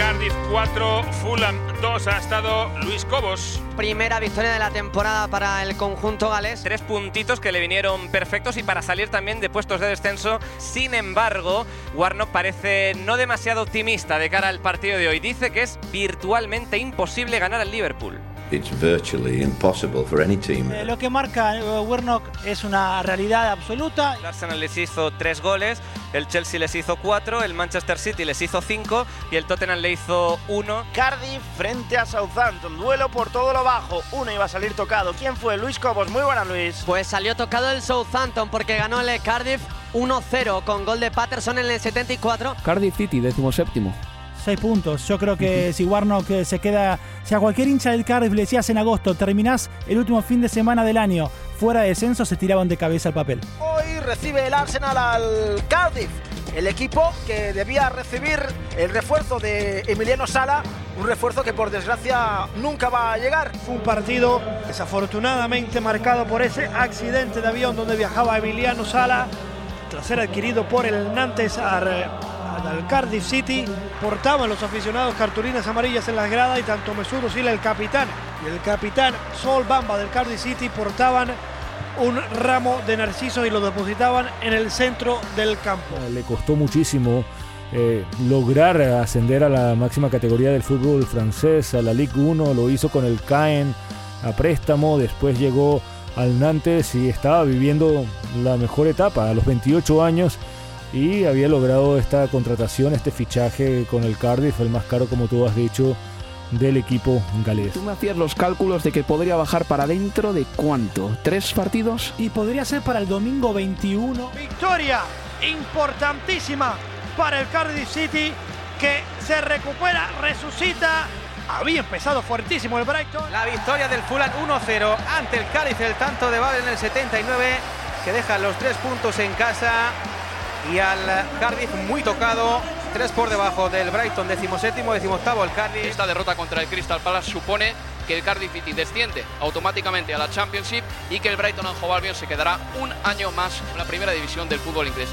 Cardiff 4, Fulham 2 ha estado Luis Cobos. Primera victoria de la temporada para el conjunto galés. Tres puntitos que le vinieron perfectos y para salir también de puestos de descenso. Sin embargo, Warnock parece no demasiado optimista de cara al partido de hoy. Dice que es virtualmente imposible ganar al Liverpool. It's virtually impossible for any team. Eh, lo que marca eh, Warnock es una realidad absoluta. El Arsenal les hizo tres goles, el Chelsea les hizo cuatro, el Manchester City les hizo cinco y el Tottenham le hizo uno. Cardiff frente a Southampton, duelo por todo lo bajo. Uno iba a salir tocado. ¿Quién fue? Luis Cobos. Muy buena, Luis. Pues salió tocado el Southampton porque ganó el Cardiff 1-0 con gol de Patterson en el 74. Cardiff City, décimo séptimo. Seis puntos. Yo creo que si Warnock eh, se queda. Si a cualquier hincha del Cardiff le decías en agosto, terminás el último fin de semana del año fuera de descenso, se tiraban de cabeza al papel. Hoy recibe el Arsenal al Cardiff. El equipo que debía recibir el refuerzo de Emiliano Sala, un refuerzo que por desgracia nunca va a llegar. Fue un partido desafortunadamente marcado por ese accidente de avión donde viajaba Emiliano Sala, tras ser adquirido por el Nantes al Cardiff City. Portaban los aficionados cartulinas amarillas en las gradas y tanto Mesut Özil, el capitán, y el capitán Sol Bamba del Cardiff City portaban un ramo de narcisos y lo depositaban en el centro del campo. Le costó muchísimo eh, lograr ascender a la máxima categoría del fútbol francés, a la Ligue 1, lo hizo con el Caen a préstamo, después llegó al Nantes y estaba viviendo la mejor etapa a los 28 años y había logrado esta contratación, este fichaje con el Cardiff, el más caro como tú has dicho del equipo galés. Tú me hacías los cálculos de que podría bajar para dentro de cuánto, tres partidos. Y podría ser para el domingo 21. Victoria importantísima para el Cardiff City que se recupera, resucita. Había empezado fuertísimo el Brighton. La victoria del Fulham 1-0 ante el Cádiz, el tanto de Babel en el 79 que deja los tres puntos en casa y al Cardiff muy tocado. Tres por debajo del Brighton, decimoséptimo, decimoctavo el Cardiff. Esta derrota contra el Crystal Palace supone que el Cardiff City desciende automáticamente a la Championship y que el Brighton and Hove Albion se quedará un año más en la primera división del fútbol inglés.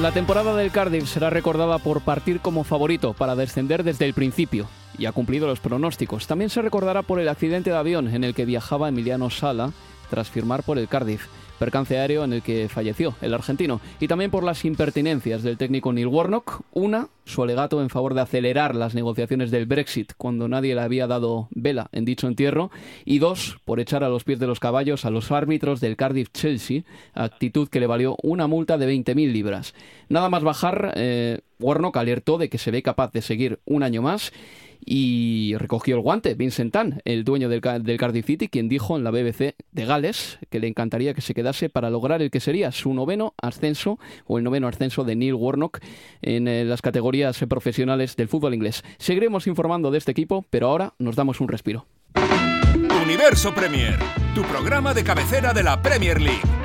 La temporada del Cardiff será recordada por partir como favorito para descender desde el principio y ha cumplido los pronósticos. También se recordará por el accidente de avión en el que viajaba Emiliano Sala tras firmar por el Cardiff percance aéreo en el que falleció el argentino, y también por las impertinencias del técnico Neil Warnock, una, su alegato en favor de acelerar las negociaciones del Brexit cuando nadie le había dado vela en dicho entierro, y dos, por echar a los pies de los caballos a los árbitros del Cardiff Chelsea, actitud que le valió una multa de 20.000 libras. Nada más bajar, eh, Warnock alertó de que se ve capaz de seguir un año más y recogió el guante Vincent Tan, el dueño del, Cardiff City, quien dijo en la BBC de Gales que le encantaría que se quedase para lograr el que sería su noveno ascenso o el noveno ascenso de Neil Warnock en eh, las categorías profesionales del fútbol inglés. Seguiremos informando de este equipo, pero ahora nos damos un respiro. Universo Premier, tu programa de cabecera de la Premier League.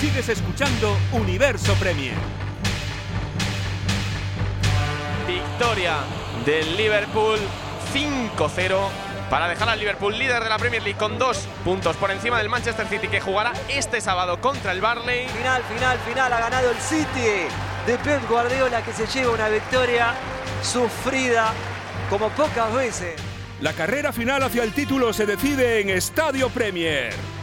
Sigues escuchando Universo Premier. Victoria del Liverpool 5-0 para dejar al Liverpool líder de la Premier League con dos puntos por encima del Manchester City que jugará este sábado contra el Barley. Final, final, final ha ganado el City de Pep Guardiola que se lleva una victoria sufrida como pocas veces. La carrera final hacia el título se decide en Estadio Premier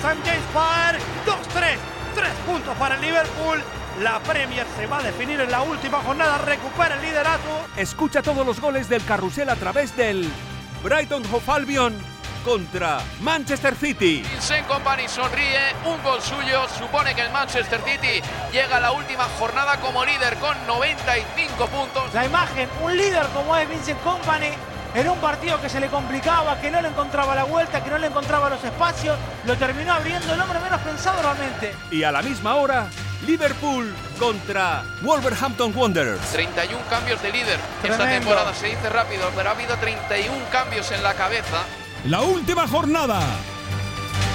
St. James Park. 2-3, 3 puntos para el Liverpool. La Premier se va a definir en la última jornada, recupera el liderato. Escucha todos los goles del carrusel a través del Brighton Hove Albion contra Manchester City. Vincent Company sonríe, un gol suyo supone que el Manchester City llega a la última jornada como líder con 95 puntos. La imagen, un líder como es Vincent Company en un partido que se le complicaba, que no le encontraba la vuelta, que no le encontraba los espacios, lo terminó abriendo el hombre menos pensado realmente. Y a la misma hora, Liverpool contra Wolverhampton Wanderers. 31 cambios de líder esta Tremendo. temporada, se dice rápido, pero ha habido 31 cambios en la cabeza. La última jornada.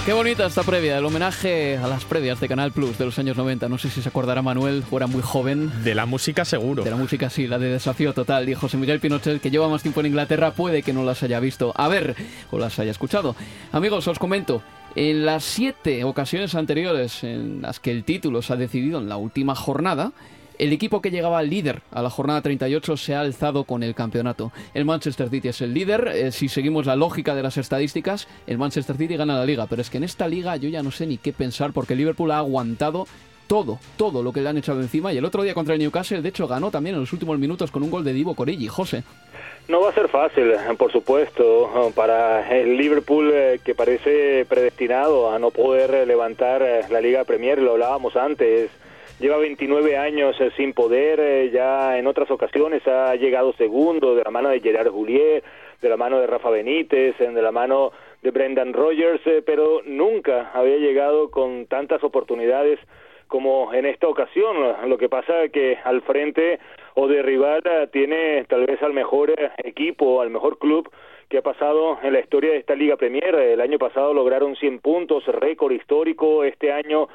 Qué bonita esta previa, el homenaje a las previas de Canal Plus de los años 90. No sé si se acordará Manuel, o era muy joven. De la música seguro. De la música sí, la de Desafío Total. Y José Miguel Pinochet, que lleva más tiempo en Inglaterra, puede que no las haya visto. A ver, o las haya escuchado. Amigos, os comento. En las siete ocasiones anteriores en las que el título se ha decidido en la última jornada, el equipo que llegaba líder a la jornada 38 se ha alzado con el campeonato. El Manchester City es el líder. eh, si seguimos la lógica de las estadísticas, el Manchester City gana la liga. Pero es que en esta liga yo ya no sé ni qué pensar porque Liverpool ha aguantado todo, todo lo que le han echado encima. Y el otro día contra el Newcastle, de hecho, ganó también en los últimos minutos con un gol de Divo Corelli. José. No va a ser fácil, por supuesto, para el Liverpool eh, que parece predestinado a no poder eh, levantar eh, la Liga Premier, lo hablábamos antes. Lleva 29 años eh, sin poder, eh, ya en otras ocasiones ha llegado segundo de la mano de Gerard Houllier, de la mano de Rafa Benítez, de la mano de Brendan Rodgers, eh, pero nunca había llegado con tantas oportunidades como en esta ocasión. Lo que pasa es que al frente o de rival eh, tiene tal vez al mejor equipo, al mejor club que ha pasado en la historia de esta Liga Premier. El año pasado lograron 100 puntos, récord histórico. Este año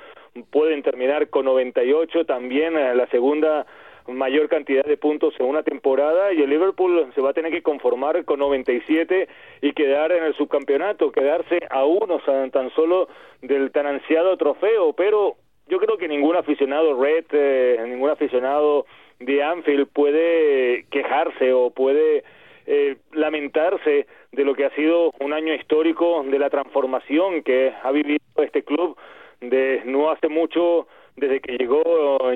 pueden terminar con 98, también eh, la segunda mayor cantidad de puntos en una temporada y el Liverpool se va a tener que conformar con 97 y quedar en el subcampeonato, quedarse a uno tan, solo del tan ansiado trofeo, pero yo creo que ningún aficionado Red, eh, ningún aficionado de Anfield puede quejarse o puede eh, lamentarse de lo que ha sido un año histórico de la transformación que ha vivido este club de no hace mucho desde que llegó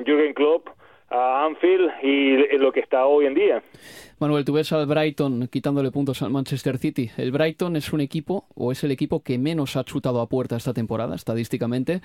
Jürgen Klopp a Anfield y lo que está hoy en día. Manuel, tú ves al Brighton quitándole puntos al Manchester City. El Brighton es un equipo, o es el equipo que menos ha chutado a puerta esta temporada, estadísticamente,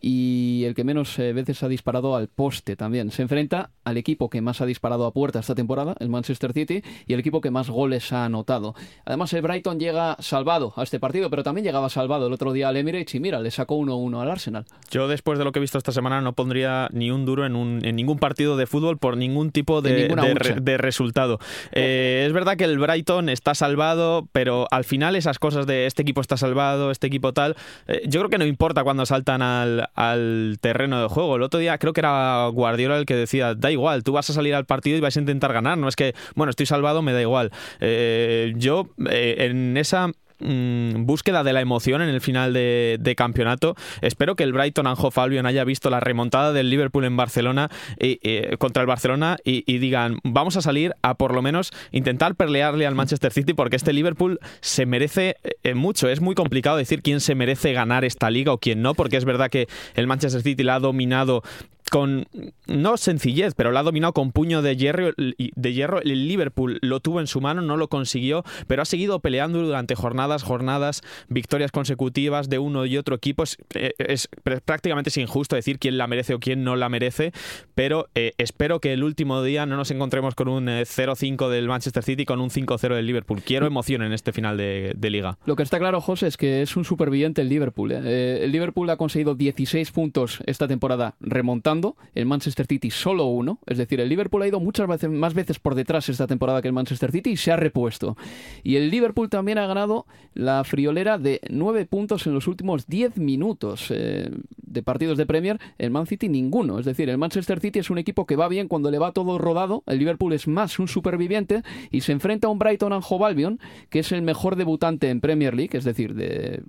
y el que menos eh, veces ha disparado al poste también. Se enfrenta al equipo que más ha disparado a puerta esta temporada, el Manchester City, y el equipo que más goles ha anotado. Además, el Brighton llega salvado a este partido, pero también llegaba salvado el otro día al Emirates y mira, le sacó 1-1 al Arsenal. Yo después de lo que he visto esta semana no pondría ni un duro en, un, en ningún partido de fútbol por ningún tipo de, resultado. Eh, es verdad que el Brighton está salvado, pero al final esas cosas de este equipo está salvado, este equipo tal, eh, yo creo que no importa cuando saltan al, terreno de juego. El otro día creo que era Guardiola el que decía, da igual, tú vas a salir al partido y vas a intentar ganar, no es que, bueno, estoy salvado, me da igual. Eh, yo en esa mm, búsqueda de la emoción en el final de, campeonato. Espero que el Brighton and Hove Albion haya visto la remontada del Liverpool en Barcelona y, eh, contra el Barcelona y, digan vamos a salir a por lo menos intentar pelearle al Manchester City porque este Liverpool se merece eh, mucho. Es muy complicado decir quién se merece ganar esta liga o quién no, porque es verdad que el Manchester City la ha dominado con no sencillez, pero la ha dominado con puño de hierro, de hierro. El Liverpool lo tuvo en su mano, no lo consiguió, pero ha seguido peleando durante jornadas, jornadas, victorias consecutivas de uno y otro equipo. Es, eh, es prácticamente es injusto decir quién la merece o quién no la merece, pero eh, espero que el último día no nos encontremos con un eh, 0-5 del Manchester City con un 5-0 del Liverpool. Quiero emoción en este final de, de liga. Lo que está claro, José, es que es un superviviente el Liverpool. ¿eh? Eh, el Liverpool ha conseguido 16 puntos esta temporada remontando, el Manchester City solo uno. Es decir, el Liverpool ha ido muchas veces, más veces por detrás esta temporada que el Manchester City y se ha repuesto. Y el Liverpool también ha ganado la friolera de 9 puntos en los últimos 10 minutos eh, de partidos de Premier. El Man City ninguno. Es decir, el Manchester City es un equipo que va bien cuando le va todo rodado. El Liverpool es más un superviviente y se enfrenta a un Brighton and Hove Albion, que es el mejor debutante en Premier League, es decir, de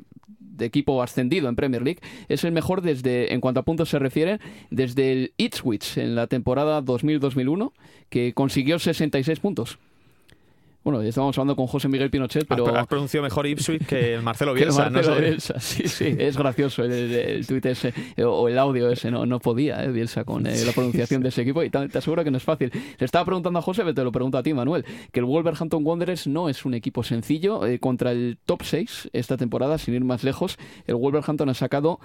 de equipo ascendido en Premier League, es el mejor desde, en cuanto a puntos se refiere, desde el Ipswich en la temporada 2000-2001, que consiguió 66 puntos. Bueno, ya estábamos hablando con José Miguel Pinochet, pero... Has, has pronunciado mejor Ipswich que el Marcelo Bielsa. Marcelo no. Bielsa, Sí, sí, es gracioso el, el, el tuit ese, eh, o el audio ese, no, no podía, eh, Bielsa, con eh, la pronunciación de ese equipo, y te, te aseguro que no es fácil. Le estaba preguntando a José, pero te lo pregunto a ti, Manuel, que el Wolverhampton Wanderers no es un equipo sencillo, eh, contra el top 6 esta temporada, sin ir más lejos, el Wolverhampton ha sacado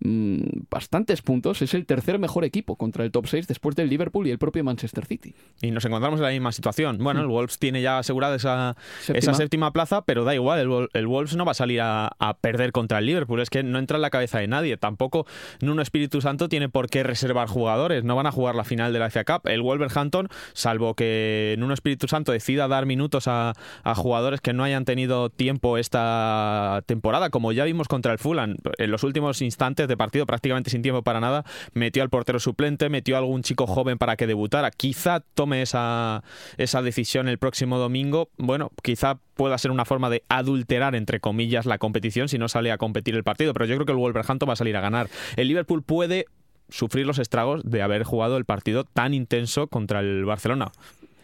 mm, bastantes puntos. Es el tercer mejor equipo contra el top 6 después del Liverpool y el propio Manchester City. Y nos encontramos en la misma situación. Bueno, Mm. el Wolves tiene ya asegurada esa Séptima. esa séptima plaza, pero da igual, el, el Wolves no va a salir a, a perder contra el Liverpool. Es que no entra en la cabeza de nadie. Tampoco Nuno Espíritu Santo tiene por qué reservar jugadores. No van a jugar la final de la FA Cup. El Wolverhampton, salvo que Nuno Espíritu Santo decida dar minutos a, a jugadores que no hayan tenido tiempo esta temporada, como ya vimos contra el Fulham, en los últimos instantes de partido, prácticamente sin tiempo para nada, metió al portero suplente, metió a algún chico joven para que debutara. Quizá tome esa, esa decisión el próximo domingo. Bueno, quizá pueda ser una forma de adulterar, entre comillas, la competición si no sale a competir el partido, pero yo creo que el Wolverhampton va a salir a ganar. El Liverpool puede sufrir los estragos de haber jugado el partido tan intenso contra el Barcelona.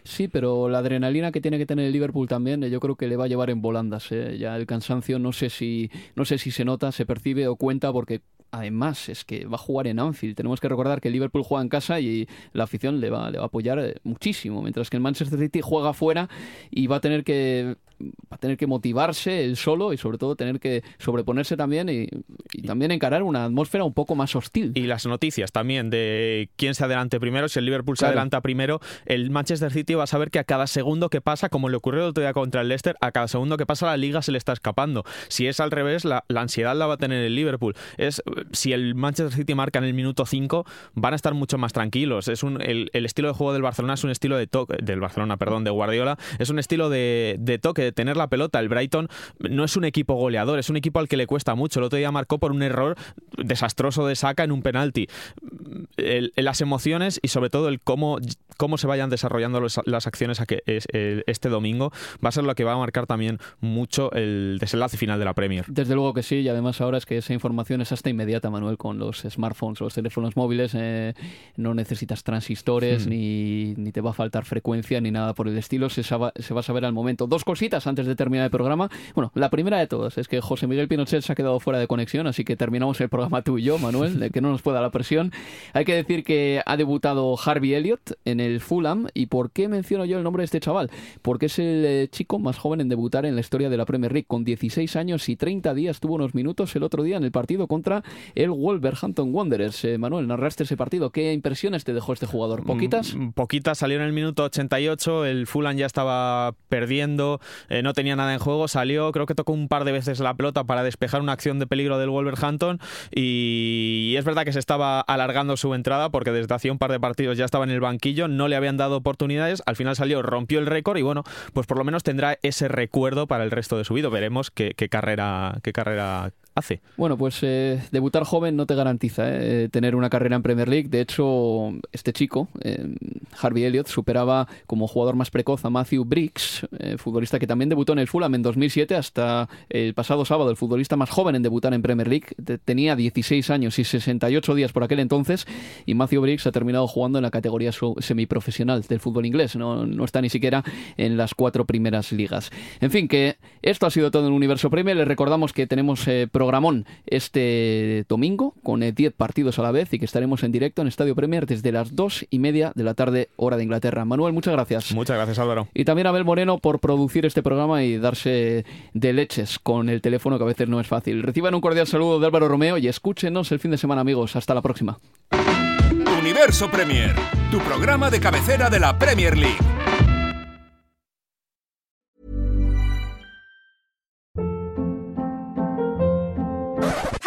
Sí, pero la adrenalina que tiene que tener el Liverpool también, eh, yo creo que le va a llevar en volandas. eh. Ya el cansancio no sé si no sé si se nota, se percibe o cuenta porque además es que va a jugar en Anfield. Tenemos que recordar que el Liverpool juega en casa y la afición le va, le va a apoyar eh, muchísimo, mientras que el Manchester City juega fuera y va a tener que va a tener que motivarse él solo y sobre todo tener que sobreponerse también y, y también encarar una atmósfera un poco más hostil. Y las noticias también de quién se adelante primero, si el Liverpool se adelanta primero, el Manchester City va a saber que a cada segundo que pasa, como le ocurrió el otro día contra el Leicester, a cada segundo que pasa la liga se le está escapando. Si es al revés, la, la ansiedad la va a tener el Liverpool. Es si el Manchester City marca en el minuto 5, van a estar mucho más tranquilos. Es un, el, estilo de juego del Barcelona es un estilo de toque, del Barcelona, perdón, de Guardiola, es un estilo de, de toque, de tener la pelota. El Brighton no es un equipo goleador, es un equipo al que le cuesta mucho. El otro día marcó por un error desastroso de saca en un penalti. Las emociones y sobre todo el cómo, cómo se vayan desarrollando las acciones a que el- este domingo va a ser lo que va a marcar también mucho el desenlace final de la Premier. Desde luego que sí, y además ahora es que esa información es hasta inmediata, Manuel, con los smartphones, los teléfonos móviles. eh, no necesitas transistores, Hmm. ni, ni te va a faltar frecuencia, ni nada por el estilo. Se, saba- se va a saber al momento. Dos cositas antes de terminar el programa. Bueno, la primera de todas es que José Miguel Pinochet se ha quedado fuera de conexión, así que terminamos el programa tú y yo, Manuel, de que no nos pueda la presión. Hay que decir que ha debutado Harvey Elliott en el Fulham. ¿Y por qué menciono yo el nombre de este chaval? Porque es el eh, chico más joven en debutar en la historia de la Premier League. Con 16 años y 30 días tuvo unos minutos el otro día en el partido contra el Wolverhampton Wanderers. Eh, Manuel, narraste ese partido. ¿Qué impresiones te dejó este jugador? ¿Poquitas? Mm, Poquitas, salió en el minuto 88, el Fulham ya estaba perdiendo, eh, no tenía nada en juego, salió, creo que tocó un par de veces la pelota para despejar una acción de peligro del Wolverhampton y es verdad que se estaba alargando su entrada porque desde hacía un par de partidos ya estaba en el banquillo, no le habían dado oportunidades, al final salió, rompió el récord y bueno, pues por lo menos tendrá ese recuerdo para el resto de su vida, veremos qué, qué carrera, qué carrera hace. Bueno, pues eh, debutar joven no te garantiza eh, tener una carrera en Premier League. De hecho, este chico, eh, Harvey Elliott, superaba como jugador más precoz a Matthew Briggs, eh, futbolista que también debutó en el Fulham en 2007 hasta el pasado sábado, el futbolista más joven en debutar en Premier League. Te- tenía 16 años y 68 días por aquel entonces y Matthew Briggs ha terminado jugando en la categoría semiprofesional del fútbol inglés. No, no está ni siquiera en las cuatro primeras ligas. En fin, que esto ha sido todo en Universo Premier. Les recordamos que tenemos eh, programón este domingo con eh, 10 partidos a la vez y que estaremos en directo en Estadio Premier desde las 2 y media de la tarde, hora de Inglaterra. Manuel, muchas gracias. Muchas gracias Álvaro. Y también a Abel Moreno por producir este programa y darse de leches con el teléfono que a veces no es fácil. Reciban un cordial saludo de Álvaro Romeo y escúchenos el fin de semana, amigos. Hasta la próxima. Universo Premier, tu programa de cabecera de la Premier League.